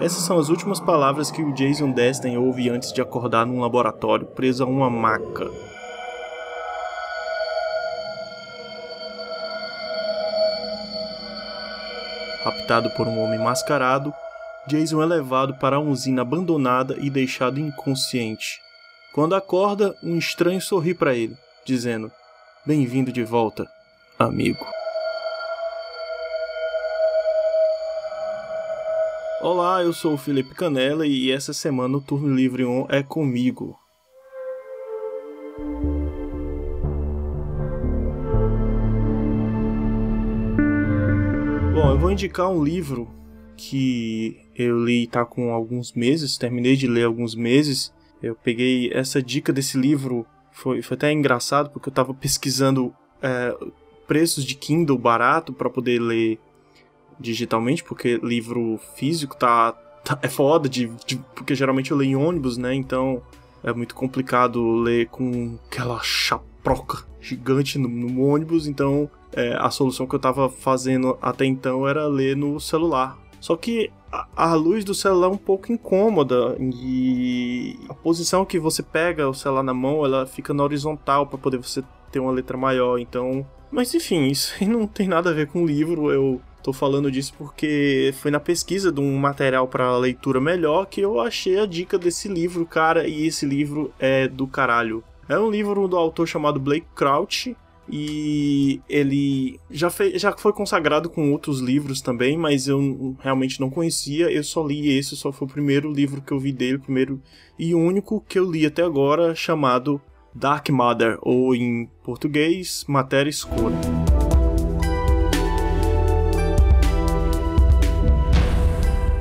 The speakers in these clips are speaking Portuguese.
Essas são as últimas palavras que o Jason Destin ouve antes de acordar num laboratório preso a uma maca. Raptado por um homem mascarado, Jason é levado para uma usina abandonada e deixado inconsciente. Quando acorda, um estranho sorri para ele, dizendo: Bem-vindo de volta, amigo. Olá, eu sou o Felipe Canela e essa semana o Turno Livre On é comigo. Bom, eu vou indicar um livro que eu li tá com alguns meses, terminei de ler alguns meses. Eu peguei essa dica desse livro, foi, foi até engraçado porque eu tava pesquisando é, preços de Kindle barato para poder ler digitalmente, porque livro físico tá, tá é foda, de, de, porque geralmente eu leio em ônibus, né? Então é muito complicado ler com aquela chaproca gigante no, no ônibus, então é, a solução que eu tava fazendo até então era ler no celular. Só que a, a luz do celular é um pouco incômoda e a posição que você pega o celular na mão, ela fica na horizontal para poder você ter uma letra maior, então mas enfim, isso aí não tem nada a ver com o livro. Eu Tô falando disso porque foi na pesquisa de um material para leitura melhor que eu achei a dica desse livro, cara, e esse livro é do caralho. É um livro do autor chamado Blake Crouch e ele já, fez, já foi consagrado com outros livros também, mas eu realmente não conhecia. Eu só li esse, só foi o primeiro livro que eu vi dele, primeiro e único que eu li até agora, chamado Dark Matter, ou em português, Matéria Escura.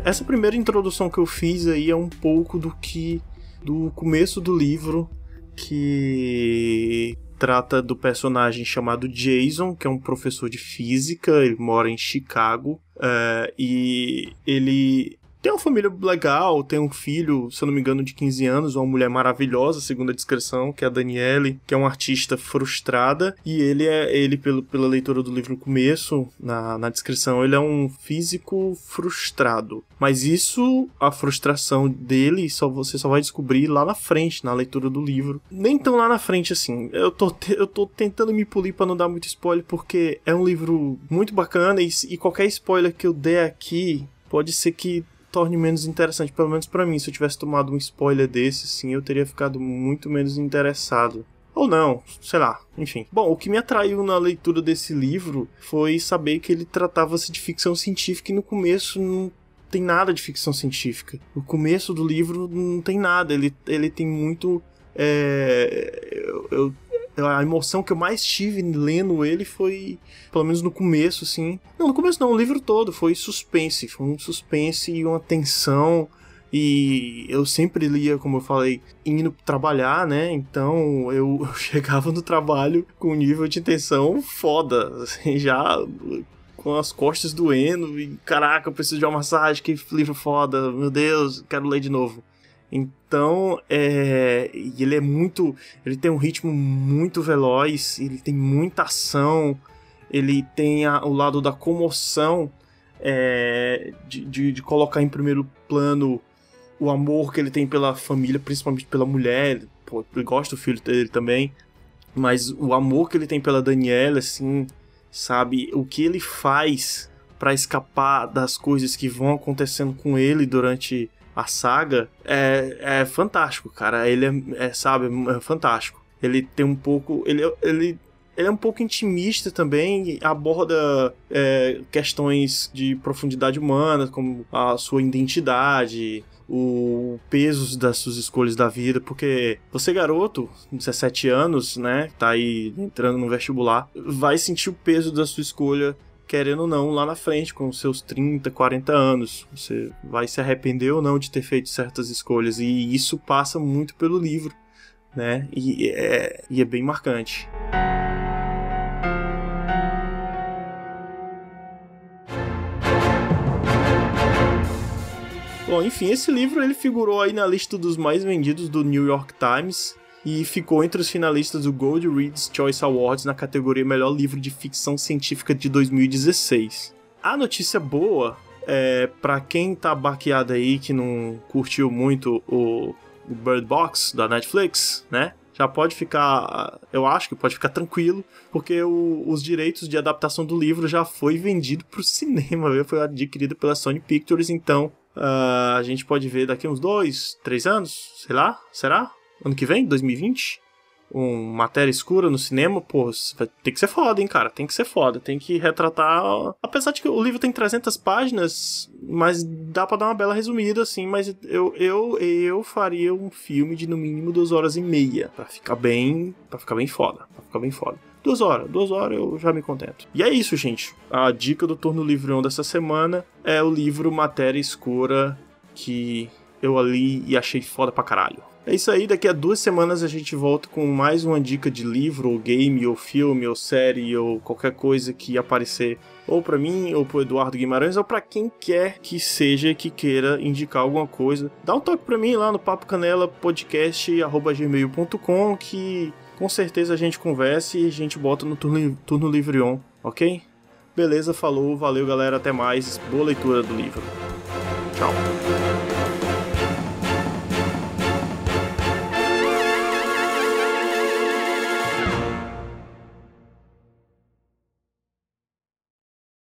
Essa primeira introdução que eu fiz aí é um pouco do que do começo do livro que trata do personagem chamado Jason, que é um professor de física, ele mora em Chicago, uh, e ele tem uma família legal, tem um filho, se eu não me engano, de 15 anos, uma mulher maravilhosa, segundo a descrição, que é a Daniele, que é uma artista frustrada, e ele é, ele, pelo, pela leitura do livro no começo, na, na descrição, ele é um físico frustrado. Mas isso, a frustração dele, só você só vai descobrir lá na frente, na leitura do livro. Nem tão lá na frente assim. Eu tô, te, eu tô tentando me polir para não dar muito spoiler, porque é um livro muito bacana e, e qualquer spoiler que eu der aqui pode ser que torne menos interessante, pelo menos para mim. Se eu tivesse tomado um spoiler desse, sim, eu teria ficado muito menos interessado. Ou não, sei lá, enfim. Bom, o que me atraiu na leitura desse livro foi saber que ele tratava-se de ficção científica e no começo não tem nada de ficção científica. No começo do livro não tem nada, ele, ele tem muito. É, eu, eu a emoção que eu mais tive lendo ele foi, pelo menos no começo, assim. Não, no começo não, o livro todo foi suspense. Foi um suspense e uma tensão. E eu sempre lia, como eu falei, indo trabalhar, né? Então eu, chegava no trabalho com um nível de tensão foda, assim, já com as costas doendo. E caraca, eu preciso de uma massagem, que livro foda, meu Deus, quero ler de novo. Então, é, ele é muito. Ele tem um ritmo muito veloz, ele tem muita ação, ele tem a, o lado da comoção é, de, de, de, colocar em primeiro plano o amor que ele tem pela família, principalmente pela mulher. Pô, ele gosta do filho dele também, mas o amor que ele tem pela Daniela, assim, sabe? O que ele faz para escapar das coisas que vão acontecendo com ele durante a saga é, é fantástico, cara. Ele é, é sabe, é fantástico. Ele tem um pouco. Ele, ele, ele é um pouco intimista também, aborda é, questões de profundidade humana, como a sua identidade, o peso das suas escolhas da vida, porque você, garoto, 17 anos, né, tá aí entrando no vestibular, vai sentir o peso da sua escolha querendo ou não, lá na frente, com seus 30, 40 anos. Você vai se arrepender ou não de ter feito certas escolhas. E isso passa muito pelo livro, né? E é, e é bem marcante. Bom, enfim, esse livro ele figurou aí na lista dos mais vendidos do New York Times e ficou entre os finalistas do Gold Reads Choice Awards na categoria Melhor Livro de Ficção Científica de 2016. A notícia boa é para quem tá baqueado aí que não curtiu muito o Bird Box da Netflix, né? Já pode ficar, eu acho que pode ficar tranquilo, porque o, os direitos de adaptação do livro já foi vendido pro cinema, viu? foi adquirido pela Sony Pictures, então Uh, a gente pode ver daqui uns dois, três anos, sei lá, será? Ano que vem, 2020? Um Matéria Escura no cinema, pô, tem que ser foda, hein, cara? Tem que ser foda, tem que retratar. Apesar de que o livro tem 300 páginas, mas dá pra dar uma bela resumida, assim. Mas eu, eu, eu faria um filme de no mínimo duas horas e meia, pra ficar bem. para ficar bem foda, pra ficar bem foda. Duas horas, duas horas eu já me contento. E é isso, gente. A dica do Turno Livre 1 dessa semana é o livro Matéria Escura, que eu ali e achei foda pra caralho. É isso aí, daqui a duas semanas a gente volta com mais uma dica de livro, ou game, ou filme, ou série, ou qualquer coisa que aparecer ou para mim, ou pro Eduardo Guimarães, ou para quem quer que seja que queira indicar alguma coisa. Dá um toque para mim lá no papo canela podcast@gmail.com que com certeza a gente conversa e a gente bota no turno, turno livre on, ok? Beleza, falou, valeu galera, até mais, boa leitura do livro. Tchau.